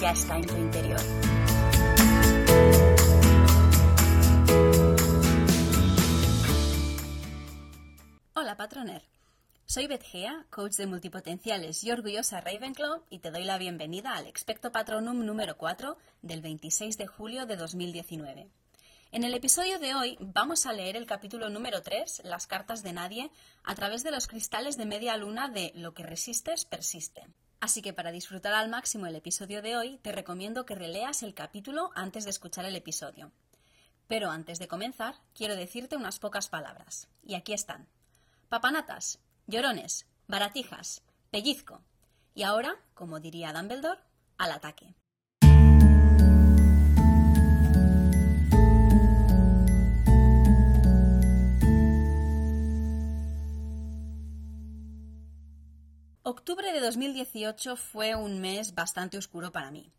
ya está en tu interior. Hola, patroner. Soy Beth Gea, coach de multipotenciales y orgullosa Ravenclaw, y te doy la bienvenida al Expecto Patronum número 4 del 26 de julio de 2019. En el episodio de hoy vamos a leer el capítulo número 3, Las cartas de nadie, a través de los cristales de media luna de Lo que resistes, persiste. Así que para disfrutar al máximo el episodio de hoy, te recomiendo que releas el capítulo antes de escuchar el episodio. Pero antes de comenzar, quiero decirte unas pocas palabras. Y aquí están. Papanatas, llorones, baratijas, pellizco. Y ahora, como diría Dumbledore, al ataque. Octubre de 2018 fue un mes bastante oscuro para mí.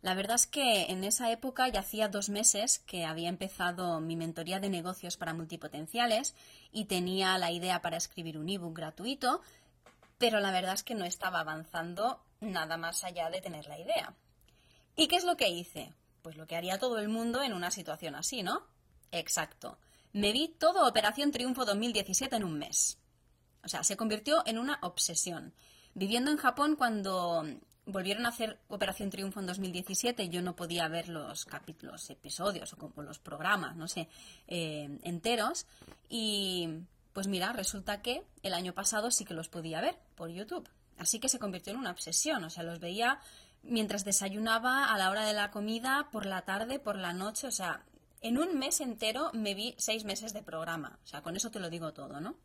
La verdad es que en esa época ya hacía dos meses que había empezado mi mentoría de negocios para multipotenciales y tenía la idea para escribir un ebook gratuito, pero la verdad es que no estaba avanzando nada más allá de tener la idea. ¿Y qué es lo que hice? Pues lo que haría todo el mundo en una situación así, ¿no? Exacto. Me vi todo Operación Triunfo 2017 en un mes. O sea, se convirtió en una obsesión. Viviendo en Japón cuando volvieron a hacer Operación Triunfo en 2017, yo no podía ver los capítulos, episodios o como los programas, no sé, eh, enteros. Y pues mira, resulta que el año pasado sí que los podía ver por YouTube. Así que se convirtió en una obsesión. O sea, los veía mientras desayunaba, a la hora de la comida, por la tarde, por la noche. O sea, en un mes entero me vi seis meses de programa. O sea, con eso te lo digo todo, ¿no?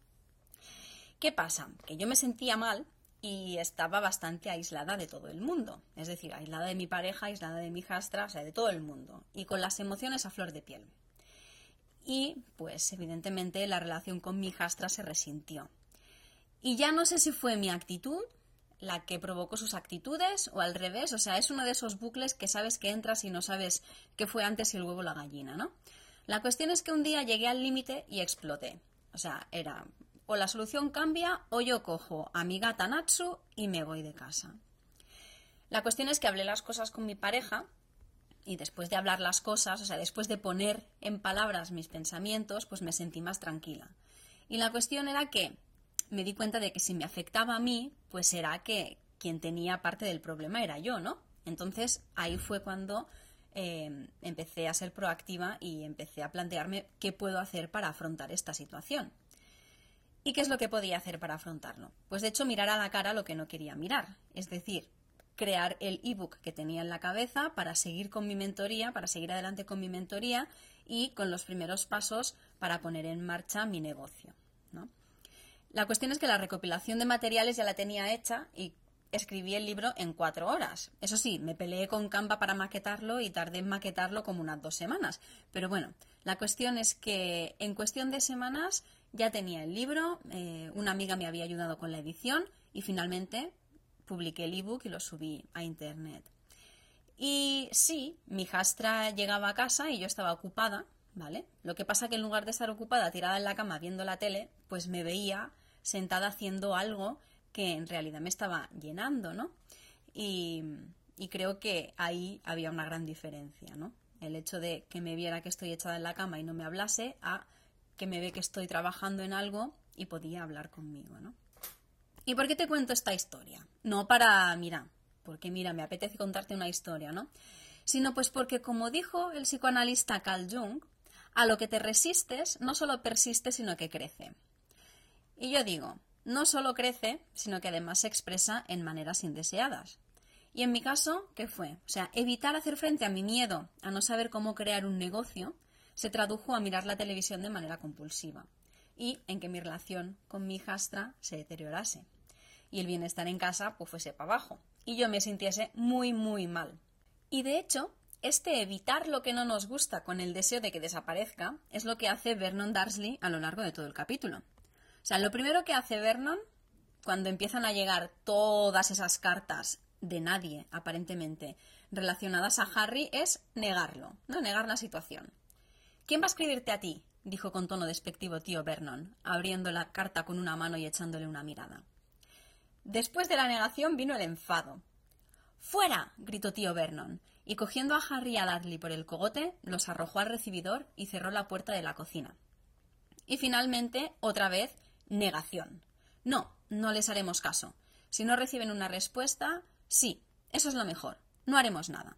¿Qué pasa? Que yo me sentía mal y estaba bastante aislada de todo el mundo. Es decir, aislada de mi pareja, aislada de mi hijastra, o sea, de todo el mundo. Y con las emociones a flor de piel. Y, pues, evidentemente, la relación con mi hijastra se resintió. Y ya no sé si fue mi actitud la que provocó sus actitudes o al revés. O sea, es uno de esos bucles que sabes que entras y no sabes qué fue antes el huevo o la gallina, ¿no? La cuestión es que un día llegué al límite y exploté. O sea, era o la solución cambia o yo cojo a mi gata y me voy de casa. La cuestión es que hablé las cosas con mi pareja y después de hablar las cosas, o sea, después de poner en palabras mis pensamientos, pues me sentí más tranquila. Y la cuestión era que me di cuenta de que si me afectaba a mí, pues será que quien tenía parte del problema era yo, ¿no? Entonces ahí fue cuando eh, empecé a ser proactiva y empecé a plantearme qué puedo hacer para afrontar esta situación. ¿Y qué es lo que podía hacer para afrontarlo? Pues de hecho mirar a la cara lo que no quería mirar, es decir, crear el ebook que tenía en la cabeza para seguir con mi mentoría, para seguir adelante con mi mentoría y con los primeros pasos para poner en marcha mi negocio. La cuestión es que la recopilación de materiales ya la tenía hecha y escribí el libro en cuatro horas. Eso sí, me peleé con Canva para maquetarlo y tardé en maquetarlo como unas dos semanas. Pero bueno, la cuestión es que en cuestión de semanas ya tenía el libro, eh, una amiga me había ayudado con la edición y finalmente publiqué el ebook y lo subí a internet. Y sí, mi jastra llegaba a casa y yo estaba ocupada, ¿vale? Lo que pasa que en lugar de estar ocupada tirada en la cama viendo la tele, pues me veía sentada haciendo algo que en realidad me estaba llenando, ¿no? Y, y creo que ahí había una gran diferencia, ¿no? El hecho de que me viera que estoy echada en la cama y no me hablase a que me ve que estoy trabajando en algo y podía hablar conmigo, ¿no? ¿Y por qué te cuento esta historia? No para, mira, porque mira, me apetece contarte una historia, ¿no? Sino pues porque, como dijo el psicoanalista Carl Jung, a lo que te resistes no solo persiste, sino que crece. Y yo digo, no solo crece, sino que además se expresa en maneras indeseadas. Y en mi caso, ¿qué fue? O sea, evitar hacer frente a mi miedo a no saber cómo crear un negocio se tradujo a mirar la televisión de manera compulsiva y en que mi relación con mi hijastra se deteriorase y el bienestar en casa pues fuese para abajo y yo me sintiese muy muy mal. Y de hecho, este evitar lo que no nos gusta con el deseo de que desaparezca es lo que hace Vernon Darsley a lo largo de todo el capítulo. O sea, lo primero que hace Vernon cuando empiezan a llegar todas esas cartas de nadie, aparentemente, relacionadas a Harry, es negarlo, ¿no? Negar la situación. ¿Quién va a escribirte a ti? dijo con tono despectivo tío Vernon, abriendo la carta con una mano y echándole una mirada. Después de la negación vino el enfado. ¡Fuera! gritó tío Vernon, y cogiendo a Harry y a Dudley por el cogote, los arrojó al recibidor y cerró la puerta de la cocina. Y finalmente, otra vez, negación. No, no les haremos caso. Si no reciben una respuesta, sí, eso es lo mejor. No haremos nada.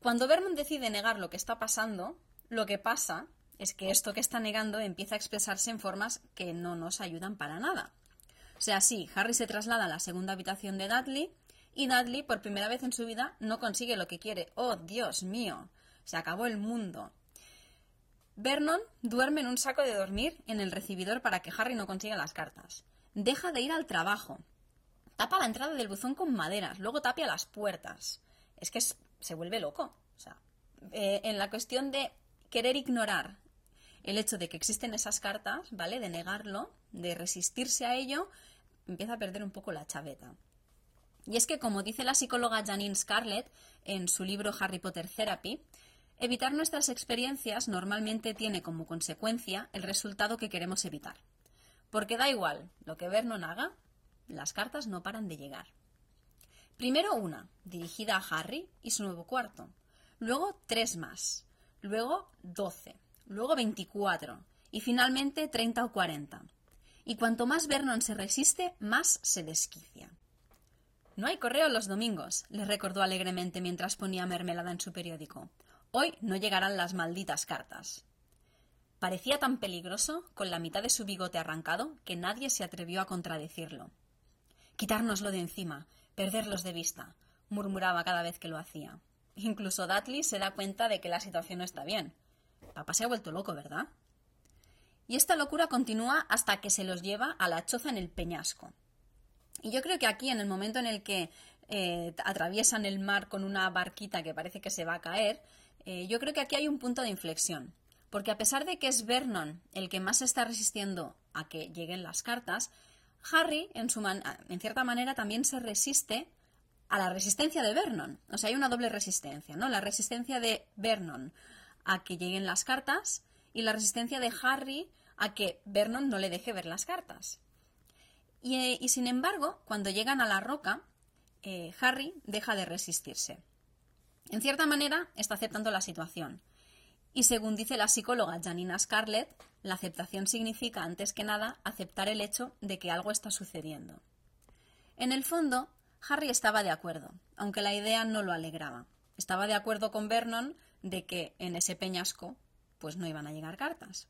Cuando Vernon decide negar lo que está pasando, lo que pasa es que esto que está negando empieza a expresarse en formas que no nos ayudan para nada. O sea, sí, Harry se traslada a la segunda habitación de Dudley y Dudley, por primera vez en su vida, no consigue lo que quiere. ¡Oh, Dios mío! Se acabó el mundo. Vernon duerme en un saco de dormir en el recibidor para que Harry no consiga las cartas. Deja de ir al trabajo. Tapa la entrada del buzón con maderas, luego tapia las puertas. Es que se vuelve loco. O sea, eh, en la cuestión de querer ignorar el hecho de que existen esas cartas, ¿vale? De negarlo, de resistirse a ello, empieza a perder un poco la chaveta. Y es que, como dice la psicóloga Janine Scarlett en su libro Harry Potter Therapy, evitar nuestras experiencias normalmente tiene como consecuencia el resultado que queremos evitar. Porque da igual lo que Vernon haga, las cartas no paran de llegar. Primero una, dirigida a Harry y su nuevo cuarto. Luego tres más. Luego doce. Luego veinticuatro. Y finalmente treinta o cuarenta. Y cuanto más Vernon se resiste, más se desquicia. No hay correo los domingos, le recordó alegremente mientras ponía mermelada en su periódico. Hoy no llegarán las malditas cartas. Parecía tan peligroso, con la mitad de su bigote arrancado, que nadie se atrevió a contradecirlo. Quitárnoslo de encima, perderlos de vista, murmuraba cada vez que lo hacía. Incluso Dudley se da cuenta de que la situación no está bien. Papá se ha vuelto loco, ¿verdad? Y esta locura continúa hasta que se los lleva a la choza en el peñasco. Y yo creo que aquí, en el momento en el que eh, atraviesan el mar con una barquita que parece que se va a caer, eh, yo creo que aquí hay un punto de inflexión. Porque a pesar de que es Vernon el que más se está resistiendo a que lleguen las cartas, Harry, en, su en cierta manera, también se resiste a la resistencia de Vernon. O sea, hay una doble resistencia, ¿no? La resistencia de Vernon a que lleguen las cartas y la resistencia de Harry a que Vernon no le deje ver las cartas. Y, eh, sin embargo, cuando llegan a la roca, eh, Harry deja de resistirse. En cierta manera, está aceptando la situación. Y según dice la psicóloga Janina Scarlett, la aceptación significa, antes que nada, aceptar el hecho de que algo está sucediendo. En el fondo, Harry estaba de acuerdo, aunque la idea no lo alegraba. Estaba de acuerdo con Vernon de que en ese peñasco pues no iban a llegar cartas.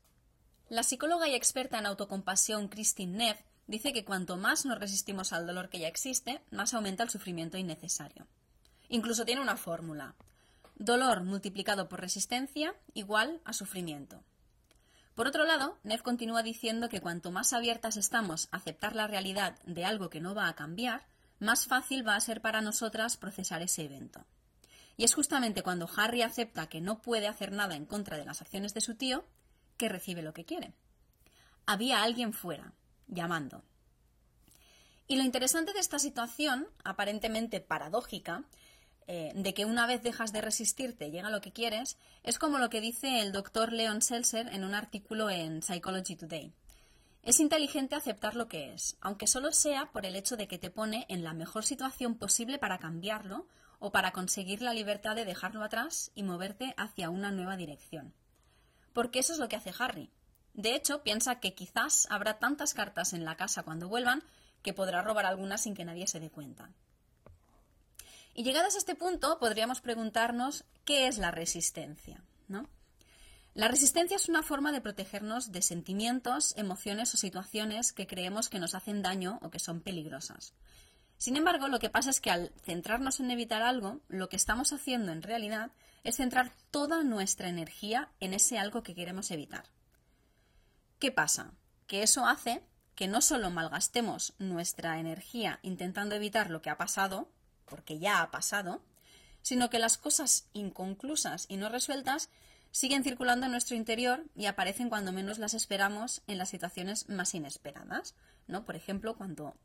La psicóloga y experta en autocompasión Christine Neff dice que cuanto más nos resistimos al dolor que ya existe, más aumenta el sufrimiento innecesario. Incluso tiene una fórmula. Dolor multiplicado por resistencia igual a sufrimiento. Por otro lado, Neff continúa diciendo que cuanto más abiertas estamos a aceptar la realidad de algo que no va a cambiar, más fácil va a ser para nosotras procesar ese evento. Y es justamente cuando Harry acepta que no puede hacer nada en contra de las acciones de su tío que recibe lo que quiere. Había alguien fuera, llamando. Y lo interesante de esta situación, aparentemente paradójica, eh, de que una vez dejas de resistirte llega lo que quieres, es como lo que dice el doctor Leon Seltzer en un artículo en Psychology Today. Es inteligente aceptar lo que es, aunque solo sea por el hecho de que te pone en la mejor situación posible para cambiarlo o para conseguir la libertad de dejarlo atrás y moverte hacia una nueva dirección. Porque eso es lo que hace Harry. De hecho, piensa que quizás habrá tantas cartas en la casa cuando vuelvan que podrá robar algunas sin que nadie se dé cuenta. Y llegadas a este punto, podríamos preguntarnos qué es la resistencia, ¿no? La resistencia es una forma de protegernos de sentimientos, emociones o situaciones que creemos que nos hacen daño o que son peligrosas. Sin embargo, lo que pasa es que al centrarnos en evitar algo, lo que estamos haciendo en realidad es centrar toda nuestra energía en ese algo que queremos evitar. ¿Qué pasa? Que eso hace que no solo malgastemos nuestra energía intentando evitar lo que ha pasado, porque ya ha pasado, sino que las cosas inconclusas y no resueltas siguen circulando en nuestro interior y aparecen cuando menos las esperamos en las situaciones más inesperadas, ¿no? Por ejemplo, cuando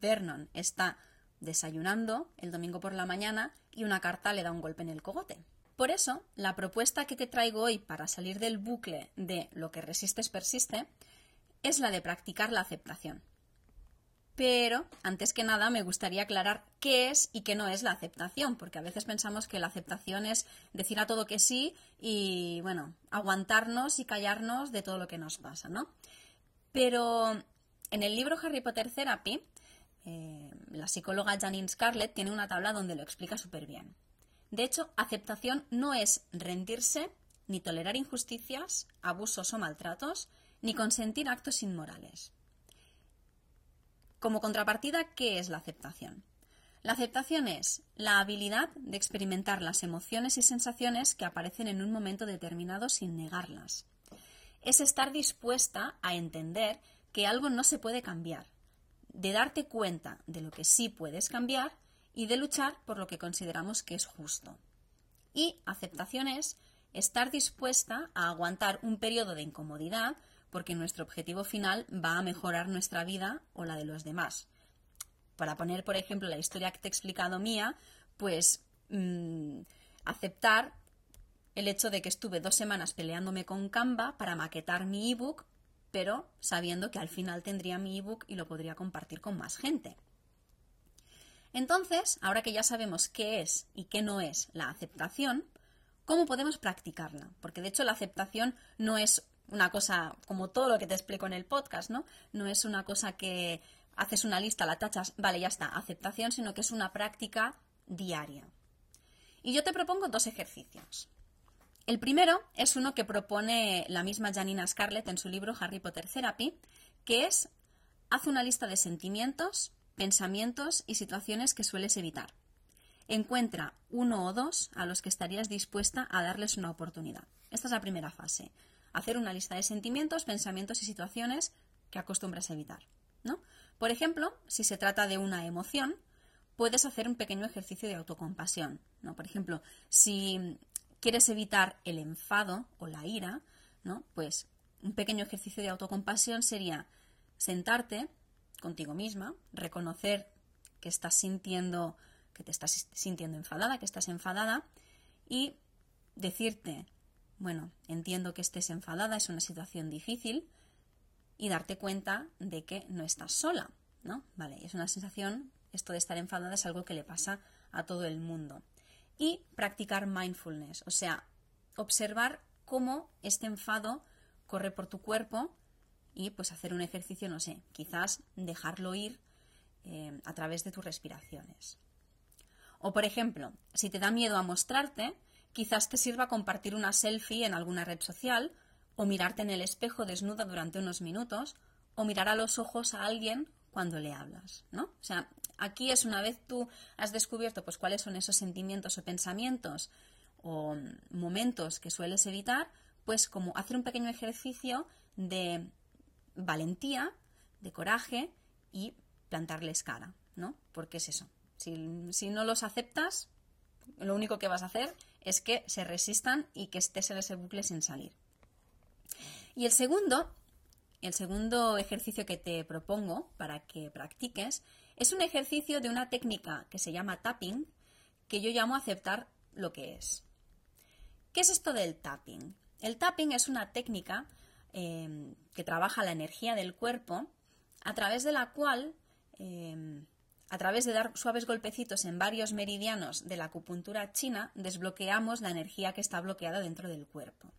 Vernon está desayunando el domingo por la mañana y una carta le da un golpe en el cogote. Por eso, la propuesta que te traigo hoy para salir del bucle de lo que resistes persiste es la de practicar la aceptación. Pero, antes que nada, me gustaría aclarar qué es y qué no es la aceptación, porque a veces pensamos que la aceptación es decir a todo que sí y, bueno, aguantarnos y callarnos de todo lo que nos pasa, ¿no? Pero en el libro Harry Potter Therapy, eh, la psicóloga Janine Scarlett tiene una tabla donde lo explica súper bien. De hecho, aceptación no es rendirse, ni tolerar injusticias, abusos o maltratos, ni consentir actos inmorales. Como contrapartida, ¿qué es la aceptación? La aceptación es la habilidad de experimentar las emociones y sensaciones que aparecen en un momento determinado sin negarlas. Es estar dispuesta a entender que algo no se puede cambiar, de darte cuenta de lo que sí puedes cambiar y de luchar por lo que consideramos que es justo. Y aceptación es estar dispuesta a aguantar un periodo de incomodidad porque nuestro objetivo final va a mejorar nuestra vida o la de los demás. Para poner, por ejemplo, la historia que te he explicado mía, pues mm, aceptar el hecho de que estuve dos semanas peleándome con Canva para maquetar mi ebook, pero sabiendo que al final tendría mi ebook y lo podría compartir con más gente. Entonces, ahora que ya sabemos qué es y qué no es la aceptación, ¿cómo podemos practicarla? Porque de hecho la aceptación no es una cosa como todo lo que te explico en el podcast, ¿no? No es una cosa que haces una lista, la tachas, vale, ya está, aceptación, sino que es una práctica diaria. Y yo te propongo dos ejercicios. El primero es uno que propone la misma Janina Scarlett en su libro Harry Potter Therapy, que es haz una lista de sentimientos, pensamientos y situaciones que sueles evitar. Encuentra uno o dos a los que estarías dispuesta a darles una oportunidad. Esta es la primera fase. Hacer una lista de sentimientos, pensamientos y situaciones que acostumbras a evitar. ¿no? Por ejemplo, si se trata de una emoción, puedes hacer un pequeño ejercicio de autocompasión. ¿no? Por ejemplo, si quieres evitar el enfado o la ira, ¿no? pues un pequeño ejercicio de autocompasión sería sentarte, contigo misma, reconocer que estás sintiendo, que te estás sintiendo enfadada, que estás enfadada y decirte, bueno, entiendo que estés enfadada, es una situación difícil y darte cuenta de que no estás sola, ¿no? Vale, es una sensación, esto de estar enfadada es algo que le pasa a todo el mundo. Y practicar mindfulness, o sea, observar cómo este enfado corre por tu cuerpo y pues hacer un ejercicio, no sé, quizás dejarlo ir eh, a través de tus respiraciones. O por ejemplo, si te da miedo a mostrarte, quizás te sirva compartir una selfie en alguna red social o mirarte en el espejo desnuda durante unos minutos o mirar a los ojos a alguien cuando le hablas, ¿no? O sea, aquí es una vez tú has descubierto pues cuáles son esos sentimientos o pensamientos o momentos que sueles evitar, pues como hacer un pequeño ejercicio de valentía, de coraje y plantarles cara, ¿no? Porque es eso. Si, no los aceptas, lo único que vas a hacer es que se resistan y que estés en ese bucle sin salir. Y el segundo, el segundo ejercicio que te propongo para que practiques es un ejercicio de una técnica que se llama tapping, que yo llamo aceptar lo que es. ¿Qué es esto del tapping? El tapping es una técnica Em, que trabaja la energía del cuerpo, a través de la cual, em, a través de dar suaves golpecitos en varios meridianos de la acupuntura china, desbloqueamos la energía que está bloqueada dentro del cuerpo.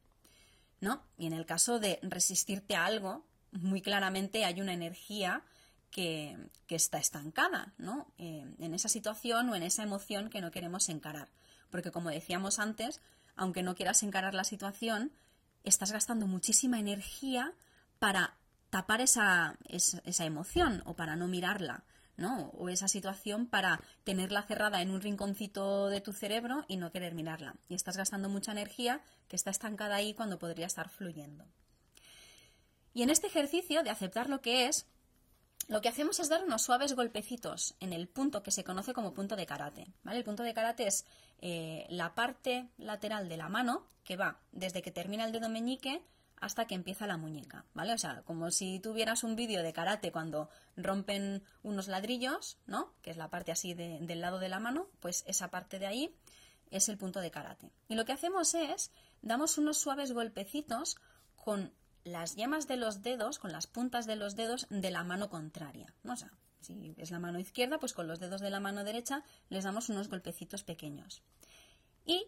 ¿No? Y en el caso de resistirte a algo, muy claramente hay una energía que, está estancada, ¿no? Em, en esa situación o en esa emoción que no queremos encarar. Porque como decíamos antes, aunque no quieras encarar la situación, estás gastando muchísima energía para tapar esa, esa, emoción o para no mirarla, O esa situación para tenerla cerrada en un rinconcito de tu cerebro y no querer mirarla. Y estás gastando mucha energía que está estancada ahí cuando podría estar fluyendo. Y en este ejercicio de aceptar lo que es, lo que hacemos es dar unos suaves golpecitos en el punto que se conoce como punto de karate. ¿vale? El punto de karate es eh, la parte lateral de la mano que va desde que termina el dedo meñique hasta que empieza la muñeca, ¿vale? O sea, como si tuvieras un vídeo de karate cuando rompen unos ladrillos, ¿no? Que es la parte así del lado de la mano, pues esa parte de ahí es el punto de karate. Y lo que hacemos es, damos unos suaves golpecitos con las yemas de los dedos, con las puntas de los dedos de la mano contraria. O sea, si es la mano izquierda, pues con los dedos de la mano derecha les damos unos golpecitos pequeños. Y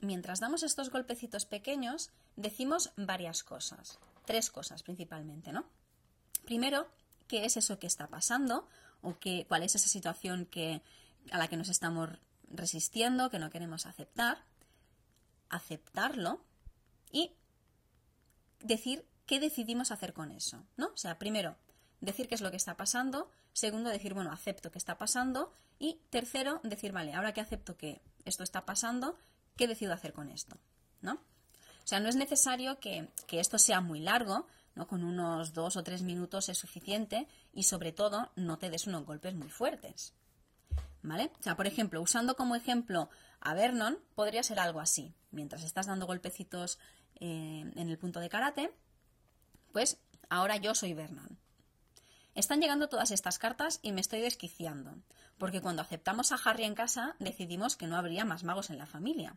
mientras damos estos golpecitos pequeños, decimos varias cosas. Tres cosas principalmente, ¿no? Primero, ¿qué es eso que está pasando? ¿O qué, cuál es esa situación que, a la que nos estamos resistiendo, que no queremos aceptar? Aceptarlo y decir qué decidimos hacer con eso, ¿no? O sea, primero, decir qué es lo que está pasando, segundo, decir, bueno, acepto que está pasando y tercero, decir, vale, ahora que acepto que esto está pasando, ¿qué decido hacer con esto? ¿No? O sea, no es necesario que, que esto sea muy largo, ¿no? Con unos dos o tres minutos es suficiente y sobre todo no te des unos golpes muy fuertes. ¿Vale? O sea, por ejemplo, usando como ejemplo a Vernon, podría ser algo así. Mientras estás dando golpecitos eh, en el punto de karate, pues ahora yo soy Vernon. Están llegando todas estas cartas y me estoy desquiciando, porque cuando aceptamos a Harry en casa decidimos que no habría más magos en la familia.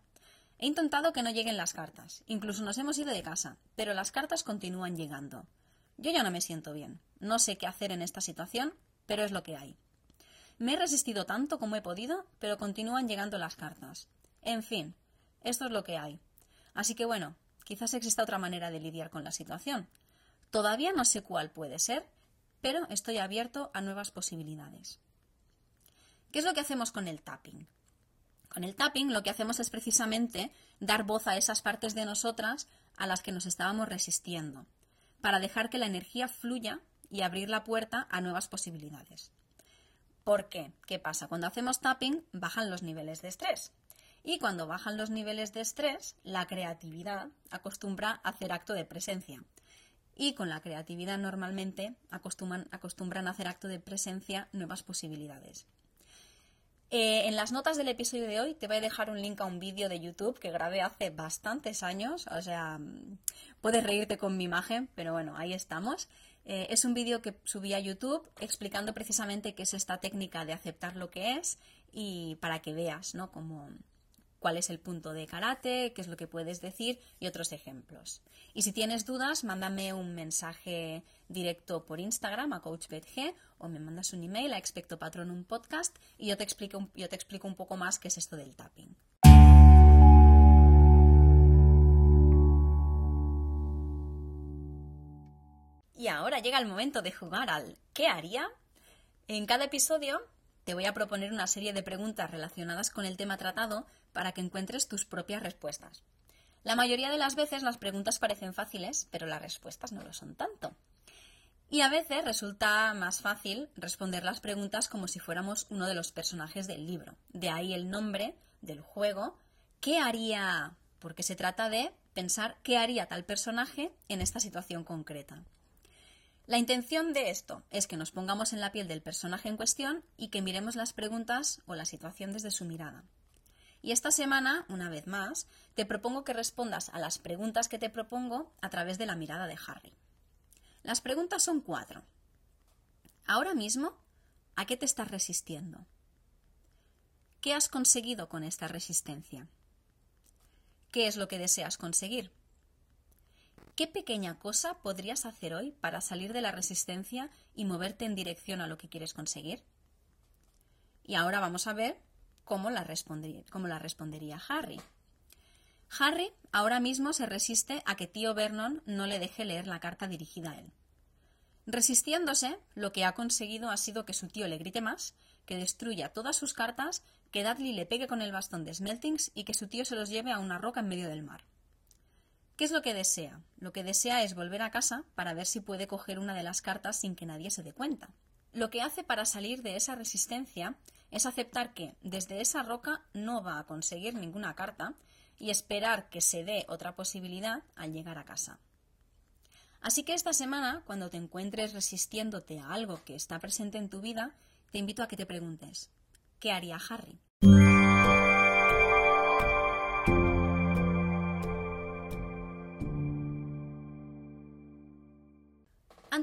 He intentado que no lleguen las cartas, incluso nos hemos ido de casa, pero las cartas continúan llegando. Yo ya no me siento bien, no sé qué hacer en esta situación, pero es lo que hay. Me he resistido tanto como he podido, pero continúan llegando las cartas. En fin, esto es lo que hay. Así que bueno, quizás exista otra manera de lidiar con la situación. Todavía no sé cuál puede ser, pero estoy abierto a nuevas posibilidades. ¿Qué es lo que hacemos con el tapping? Con el tapping lo que hacemos es precisamente dar voz a esas partes de nosotras a las que nos estábamos resistiendo, para dejar que la energía fluya y abrir la puerta a nuevas posibilidades. ¿Por qué? ¿Qué pasa? Cuando hacemos tapping bajan los niveles de estrés. Y cuando bajan los niveles de estrés, la creatividad acostumbra a hacer acto de presencia. Y con la creatividad normalmente acostumbran, a hacer acto de presencia nuevas posibilidades. Eh, en las notas del episodio de hoy te voy a dejar un link a un vídeo de YouTube que grabé hace bastantes años, o sea, puedes reírte con mi imagen, pero bueno, ahí estamos. Eh, es un vídeo que subí a YouTube explicando precisamente qué es esta técnica de aceptar lo que es y para que veas, ¿no? Cuál es el punto de karate, qué es lo que puedes decir y otros ejemplos. Y si tienes dudas, mándame un mensaje directo por Instagram a CoachBetG o me mandas un email a Expecto Patronum Podcast y yo te, explico, yo te explico un poco más qué es esto del tapping. Y ahora llega el momento de jugar al ¿qué haría? En cada episodio te voy a proponer una serie de preguntas relacionadas con el tema tratado para que encuentres tus propias respuestas. La mayoría de las veces las preguntas parecen fáciles, pero las respuestas no lo son tanto. Y a veces resulta más fácil responder las preguntas como si fuéramos uno de los personajes del libro. De ahí el nombre del juego, ¿qué haría? Porque se trata de pensar qué haría tal personaje en esta situación concreta. La intención de esto es que nos pongamos en la piel del personaje en cuestión y que miremos las preguntas o la situación desde su mirada. Y esta semana, una vez más, te propongo que respondas a las preguntas que te propongo a través de la mirada de Harry. Las preguntas son cuatro. Ahora mismo, ¿a qué te estás resistiendo? ¿Qué has conseguido con esta resistencia? ¿Qué es lo que deseas conseguir? ¿Qué pequeña cosa podrías hacer hoy para salir de la resistencia y moverte en dirección a lo que quieres conseguir? Y ahora vamos a ver cómo la, respondería, la respondería Harry. Harry ahora mismo se resiste a que tío Vernon no le deje leer la carta dirigida a él. Resistiéndose, lo que ha conseguido ha sido que su tío le grite más, que destruya todas sus cartas, que Dudley le pegue con el bastón de Smeltings y que su tío se los lleve a una roca en medio del mar. ¿Qué es lo que desea? Lo que desea es volver a casa para ver si puede coger una de las cartas sin que nadie se dé cuenta. Lo que hace para salir de esa resistencia es aceptar que desde esa roca no va a conseguir ninguna carta y esperar que se dé otra posibilidad al llegar a casa. Así que esta semana, cuando te encuentres resistiéndote a algo que está presente en tu vida, te invito a que te preguntes, ¿qué haría Harry?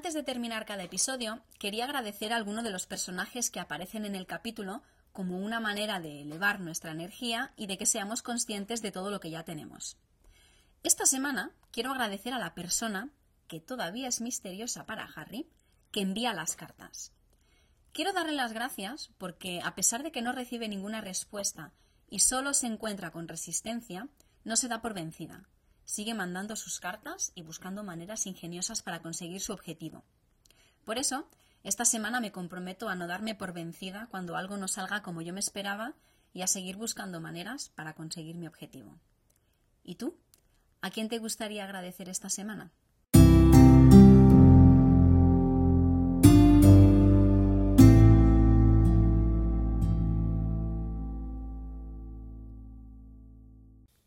Antes de terminar cada episodio, quería agradecer a alguno de los personajes que aparecen en el capítulo como una manera de elevar nuestra energía y de que seamos conscientes de todo lo que ya tenemos. Esta semana quiero agradecer a la persona, que todavía es misteriosa para Harry, que envía las cartas. Quiero darle las gracias porque, a pesar de que no recibe ninguna respuesta y solo se encuentra con resistencia, no se da por vencida. Sigue mandando sus cartas y buscando maneras ingeniosas para conseguir su objetivo. Por eso, esta semana me comprometo a no darme por vencida cuando algo no salga como yo me esperaba y a seguir buscando maneras para conseguir mi objetivo. ¿Y tú? ¿A quién te gustaría agradecer esta semana?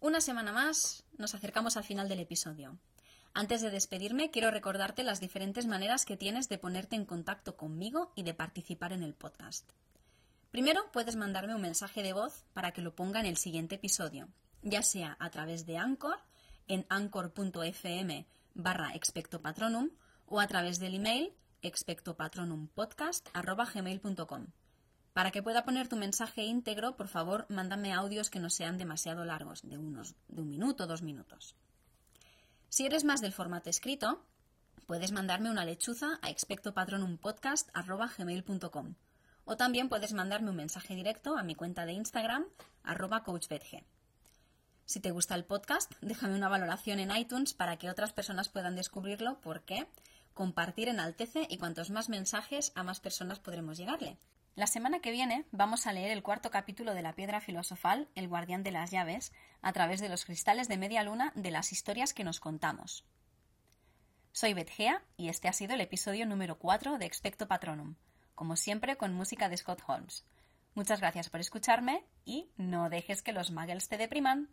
Una semana más nos acercamos al final del episodio. Antes de despedirme, quiero recordarte las diferentes maneras que tienes de ponerte en contacto conmigo y de participar en el podcast. Primero, puedes mandarme un mensaje de voz para que lo ponga en el siguiente episodio, ya sea a través de Anchor, en anchor.fm barra expectopatronum o a través del email expectopatronumpodcast.gmail.com. Para que pueda poner tu mensaje íntegro, por favor, mándame audios que no sean demasiado largos, de unos de un minuto dos minutos. Si eres más del formato escrito, puedes mandarme una lechuza a expectopatronumpodcast.gmail.com o también puedes mandarme un mensaje directo a mi cuenta de Instagram, arroba coachbetg. Si te gusta el podcast, déjame una valoración en iTunes para que otras personas puedan descubrirlo porque compartir enaltece y cuantos más mensajes a más personas podremos llegarle. La semana que viene vamos a leer el cuarto capítulo de la piedra filosofal, El guardián de las llaves, a través de los cristales de media luna de las historias que nos contamos. Soy Betgea y este ha sido el episodio número 4 de Expecto Patronum, como siempre con música de Scott Holmes. Muchas gracias por escucharme y no dejes que los muggles te depriman.